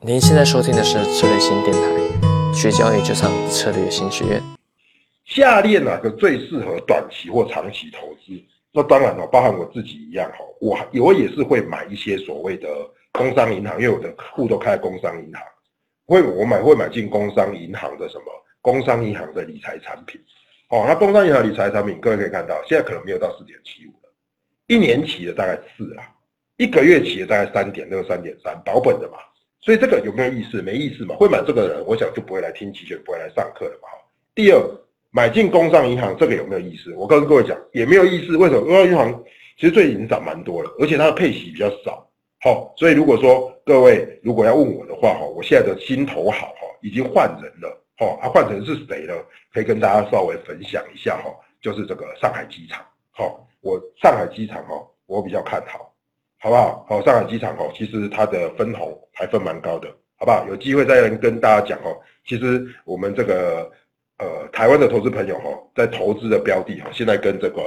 您现在收听的是策略新电台，学交易就上策略新学院。下列哪个最适合短期或长期投资？那当然了，包含我自己一样哈，我我也是会买一些所谓的工商银行，因为我的户都开工商银行，会我买会买进工商银行的什么工商银行的理财产品。哦，那工商银行理财产品，各位可以看到，现在可能没有到四点七五了，一年期的大概四啊，一个月期的大概三点六、三点三，保本的嘛。所以这个有没有意思？没意思嘛。会买这个人，我想就不会来听期权，不会来上课了嘛。第二，买进工商银行，这个有没有意思？我告诉各位讲，也没有意思。为什么？工商银行其实最近已经涨蛮多了，而且它的配息比较少。好，所以如果说各位如果要问我的话，哈，我现在的心头好，哈，已经换人了，哈，啊，换成是谁了？可以跟大家稍微分享一下，哈，就是这个上海机场，好，我上海机场，哈，我比较看好。好不好？好，上海机场哦，其实它的分红还分蛮高的，好不好？有机会再跟大家讲哦。其实我们这个呃台湾的投资朋友哈，在投资的标的哈，现在跟这个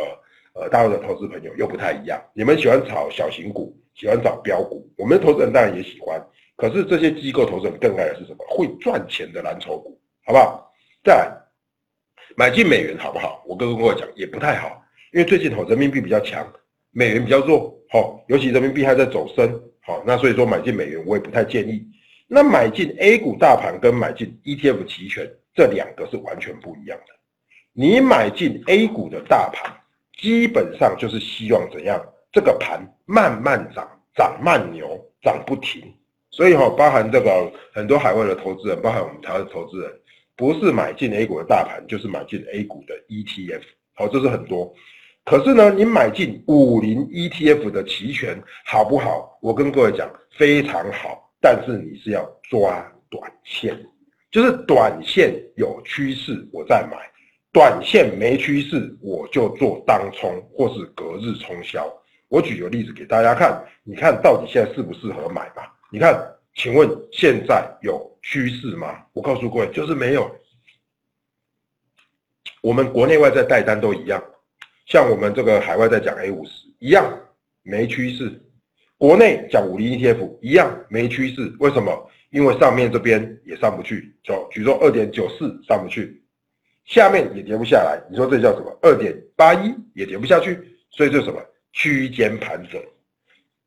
呃大陆的投资朋友又不太一样。你们喜欢炒小型股，喜欢找标股，我们的投资人当然也喜欢。可是这些机构投资人更爱的是什么？会赚钱的蓝筹股，好不好？再来买进美元好不好？我跟各位讲也不太好，因为最近哦人民币比较强。美元比较弱，好，尤其人民币还在走升，好，那所以说买进美元我也不太建议。那买进 A 股大盘跟买进 ETF 期权这两个是完全不一样的。你买进 A 股的大盘，基本上就是希望怎样？这个盘慢慢涨，涨慢牛，涨不停。所以哈，包含这个很多海外的投资人，包含我们台湾的投资人，不是买进 A 股的大盘，就是买进 A 股的 ETF，好，这是很多。可是呢，你买进五零 ETF 的期权好不好？我跟各位讲，非常好。但是你是要抓短线，就是短线有趋势我再买，短线没趋势我就做当冲或是隔日冲销。我举个例子给大家看，你看到底现在适不适合买吧？你看，请问现在有趋势吗？我告诉各位，就是没有。我们国内外在带单都一样。像我们这个海外在讲 A 五十一样没趋势，国内讲五零 ETF 一样没趋势，为什么？因为上面这边也上不去，就举说二点九四上不去，下面也跌不下来，你说这叫什么？二点八一也跌不下去，所以这什么？区间盘整。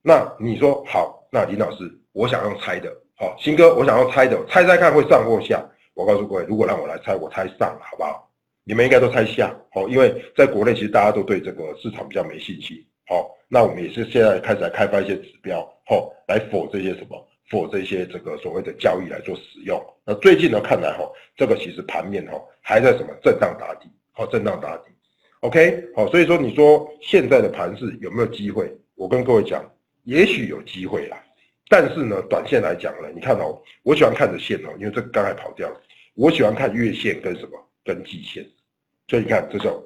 那你说好，那林老师，我想用猜的，好，新哥，我想要猜的，猜猜看会上或下？我告诉各位，如果让我来猜，我猜上，好不好？你们应该都猜下，好，因为在国内其实大家都对这个市场比较没信心，好，那我们也是现在开始来开发一些指标，好，来否这些什么，否这些这个所谓的交易来做使用。那最近呢，看来哈，这个其实盘面哈还在什么震荡打底，好，震荡打底，OK，好，所以说你说现在的盘势有没有机会？我跟各位讲，也许有机会啦，但是呢，短线来讲呢，你看哦，我喜欢看着线哦，因为这刚才跑掉了，我喜欢看月线跟什么？跟季线，所以你看，这叫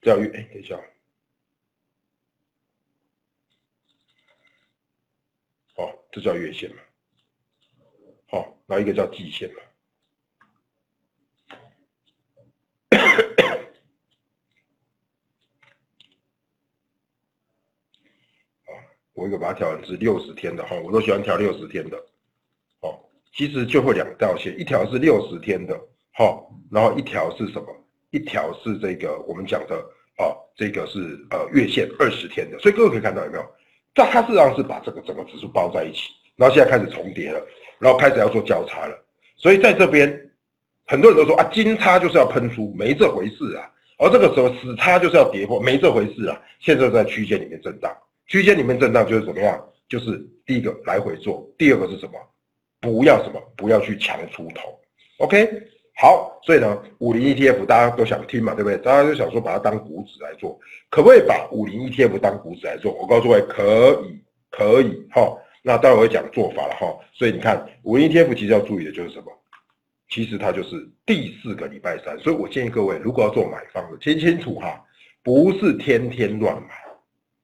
叫月，哎，等一下，哦，这叫月线嘛，好，然后一个叫季线嘛，我一个把它调成是六十天的哈，我都喜欢调六十天的，哦，其实就会两道线，一条是六十天的。好，然后一条是什么？一条是这个我们讲的啊，这个是呃月线二十天的，所以各位可以看到有没有？这它实际上是把这个整个指数包在一起，然后现在开始重叠了，然后开始要做交叉了。所以在这边，很多人都说啊，金叉就是要喷出，没这回事啊。而这个时候死叉就是要跌破，没这回事啊。现在在区间里面震荡，区间里面震荡就是怎么样？就是第一个来回做，第二个是什么？不要什么？不要去强出头。OK。好，所以呢，五零 ETF 大家都想听嘛，对不对？大家就想说把它当股指来做，可不可以把五零 ETF 当股指来做？我告诉各位，可以，可以，哈。那待会会讲做法了，哈。所以你看，五零 ETF 其实要注意的就是什么？其实它就是第四个礼拜三，所以我建议各位，如果要做买方的，听清楚哈，不是天天乱买。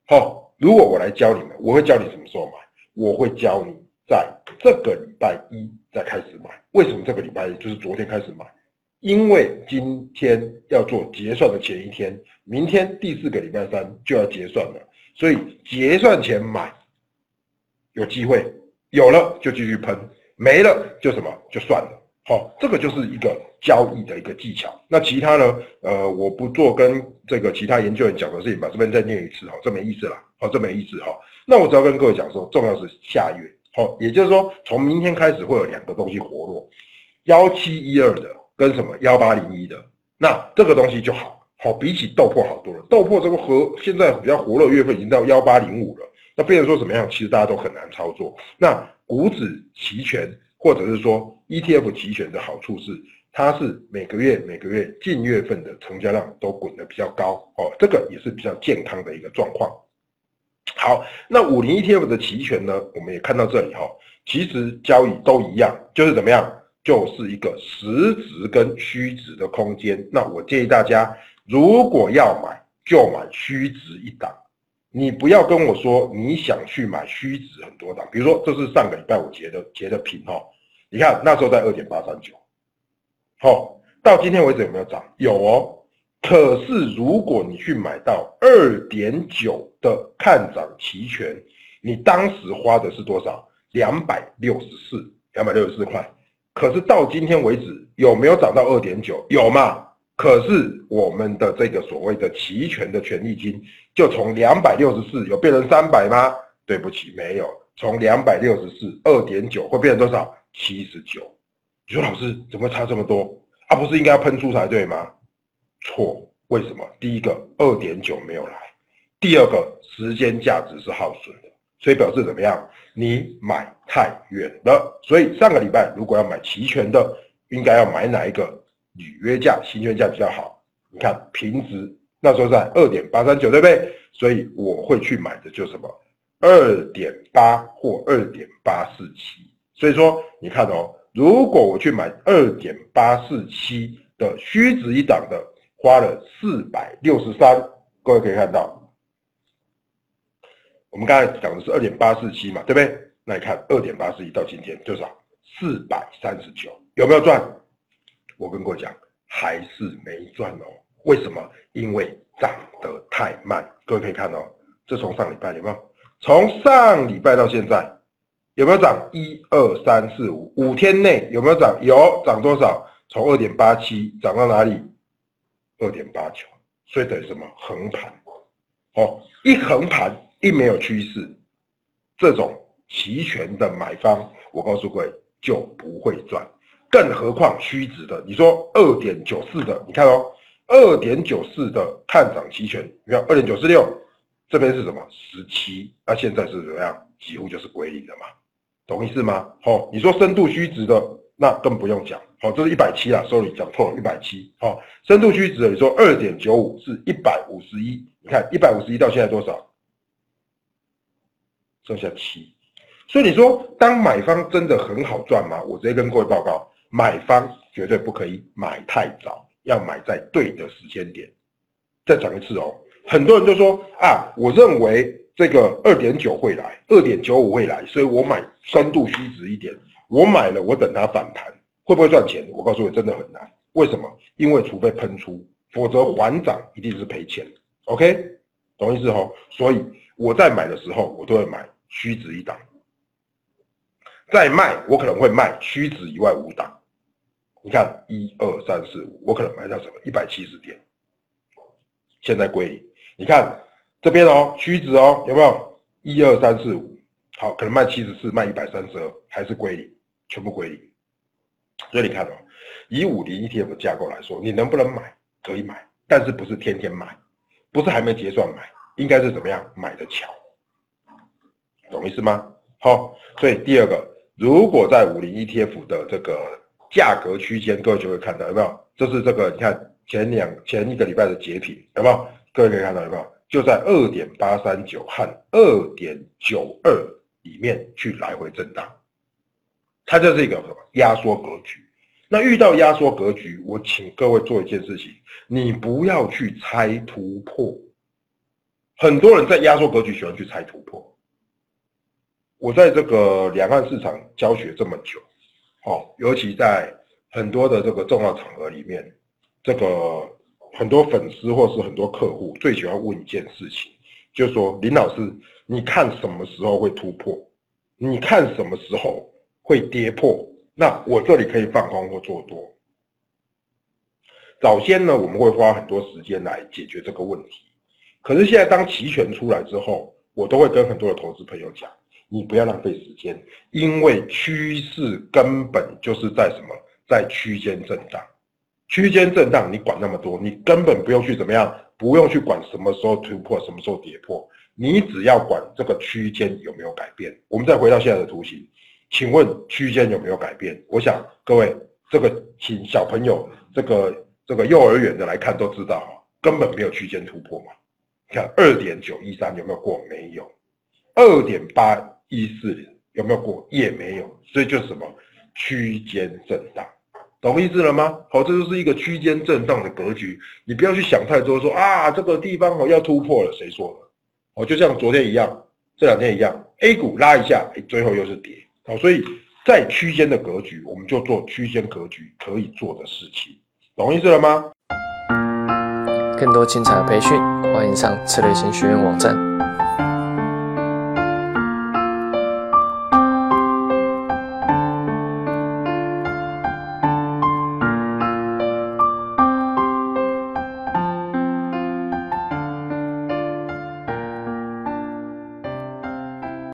好，如果我来教你们，我会教你什么时候买，我会教你。在这个礼拜一再开始买，为什么这个礼拜一就是昨天开始买？因为今天要做结算的前一天，明天第四个礼拜三就要结算了，所以结算前买有机会，有了就继续喷，没了就什么就算了。好，这个就是一个交易的一个技巧。那其他呢？呃，我不做跟这个其他研究员讲的事情，把这边再念一次哈，这没意思了。好，这没意思哈。那我只要跟各位讲说，重要是下月。好，也就是说，从明天开始会有两个东西活络，幺七一二的跟什么幺八零一的，那这个东西就好，好比起豆粕好多了。豆粕这个和现在比较活络月份已经到幺八零五了，那变成说怎么样？其实大家都很难操作。那股指期权。或者是说 ETF 期权的好处是，它是每个月每个月近月份的成交量都滚得比较高哦，这个也是比较健康的一个状况。好，那五零 ETF 的期权呢，我们也看到这里哈，其实交易都一样，就是怎么样，就是一个实值跟虚值的空间。那我建议大家，如果要买，就买虚值一档。你不要跟我说你想去买虚值很多档，比如说这是上个礼拜我截的截的屏哈。你看那时候在二点八三九，好，到今天为止有没有涨？有哦。可是如果你去买到二点九的看涨期权，你当时花的是多少？两百六十四，两百六十四块。可是到今天为止有没有涨到二点九？有嘛？可是我们的这个所谓的期权的权利金，就从两百六十四有变成三百吗？对不起，没有。从两百六十四二点九会变成多少？七十九，你说老师怎么差这么多？啊，不是应该要喷出才对吗？错，为什么？第一个二点九没有来，第二个时间价值是耗损的，所以表示怎么样？你买太远了。所以上个礼拜如果要买期权的，应该要买哪一个履约价、行权价比较好？你看平值那时候在二点八三九，对不对？所以我会去买的就什么二点八或二点八四七。所以说，你看哦，如果我去买二点八四七的虚值一档的，花了四百六十三，各位可以看到，我们刚才讲的是二点八四七嘛，对不对？那你看二点八四一到今天多少？四百三十九，有没有赚？我跟各位讲，还是没赚哦。为什么？因为涨得太慢。各位可以看哦，这从上礼拜有没有？从上礼拜到现在。有没有涨？一二三四五，五天内有没有涨？有涨多少？从二点八七涨到哪里？二点八九，所以等于什么？横盘。哦，一横盘，一没有趋势，这种期权的买方，我告诉各位就不会赚。更何况虚值的，你说二点九四的，你看哦，二点九四的看涨期权，你看二点九四六，这边是什么？十七，那现在是怎么样？几乎就是归零了嘛。懂意思吗？好，你说深度虚值的，那更不用讲。好，这是一百七啊，sorry，讲错了，一百七。好，深度虚值的，你说二点九五至一百五十一，你看一百五十一到现在多少？剩下七。所以你说，当买方真的很好赚吗？我直接跟各位报告，买方绝对不可以买太早，要买在对的时间点。再讲一次哦，很多人就说啊，我认为。这个二点九会来，二点九五会来，所以我买深度虚值一点。我买了，我等它反弹，会不会赚钱？我告诉你，真的很难。为什么？因为除非喷出，否则缓涨一定是赔钱。OK，懂意思吼？所以我在买的时候，我都会买虚值一档。再卖，我可能会卖虚值以外五档。你看，一二三四五，我可能买到什么？一百七十点。现在归零，你看。这边哦，虚值哦，有没有一二三四五？好，可能卖七十四，卖一百三十二，还是归零，全部归零。所以你看哦，以五零 ETF 的架构来说，你能不能买？可以买，但是不是天天买，不是还没结算买，应该是怎么样买的巧，懂意思吗？好，所以第二个，如果在五零 ETF 的这个价格区间，各位就会看到有没有？这是这个，你看前两前一个礼拜的截屏，有没有？各位可以看到有没有？就在二点八三九和二点九二里面去来回震荡，它就是一个压缩格局。那遇到压缩格局，我请各位做一件事情，你不要去猜突破。很多人在压缩格局喜欢去猜突破。我在这个两岸市场教学这么久，哦，尤其在很多的这个重要场合里面，这个。很多粉丝或是很多客户最喜欢问一件事情，就是说林老师，你看什么时候会突破？你看什么时候会跌破，那我这里可以放空或做多。早先呢，我们会花很多时间来解决这个问题，可是现在当期权出来之后，我都会跟很多的投资朋友讲，你不要浪费时间，因为趋势根本就是在什么，在区间震荡。区间震荡，你管那么多，你根本不用去怎么样，不用去管什么时候突破，什么时候跌破，你只要管这个区间有没有改变。我们再回到现在的图形，请问区间有没有改变？我想各位这个请小朋友这个。这个幼儿园的来看都知道哈，根本没有区间突破嘛。你看二点九一三有没有过？没有。二点八一四有没有过？也没有。所以就是什么区间震荡，懂意思了吗？好，这就是一个区间震荡的格局。你不要去想太多，说啊这个地方哦要突破了，谁说的？哦，就像昨天一样，这两天一样，A 股拉一下，最后又是跌。好，所以在区间的格局，我们就做区间格局可以做的事情。懂意思了吗？更多精彩的培训，欢迎上策略型学院网站。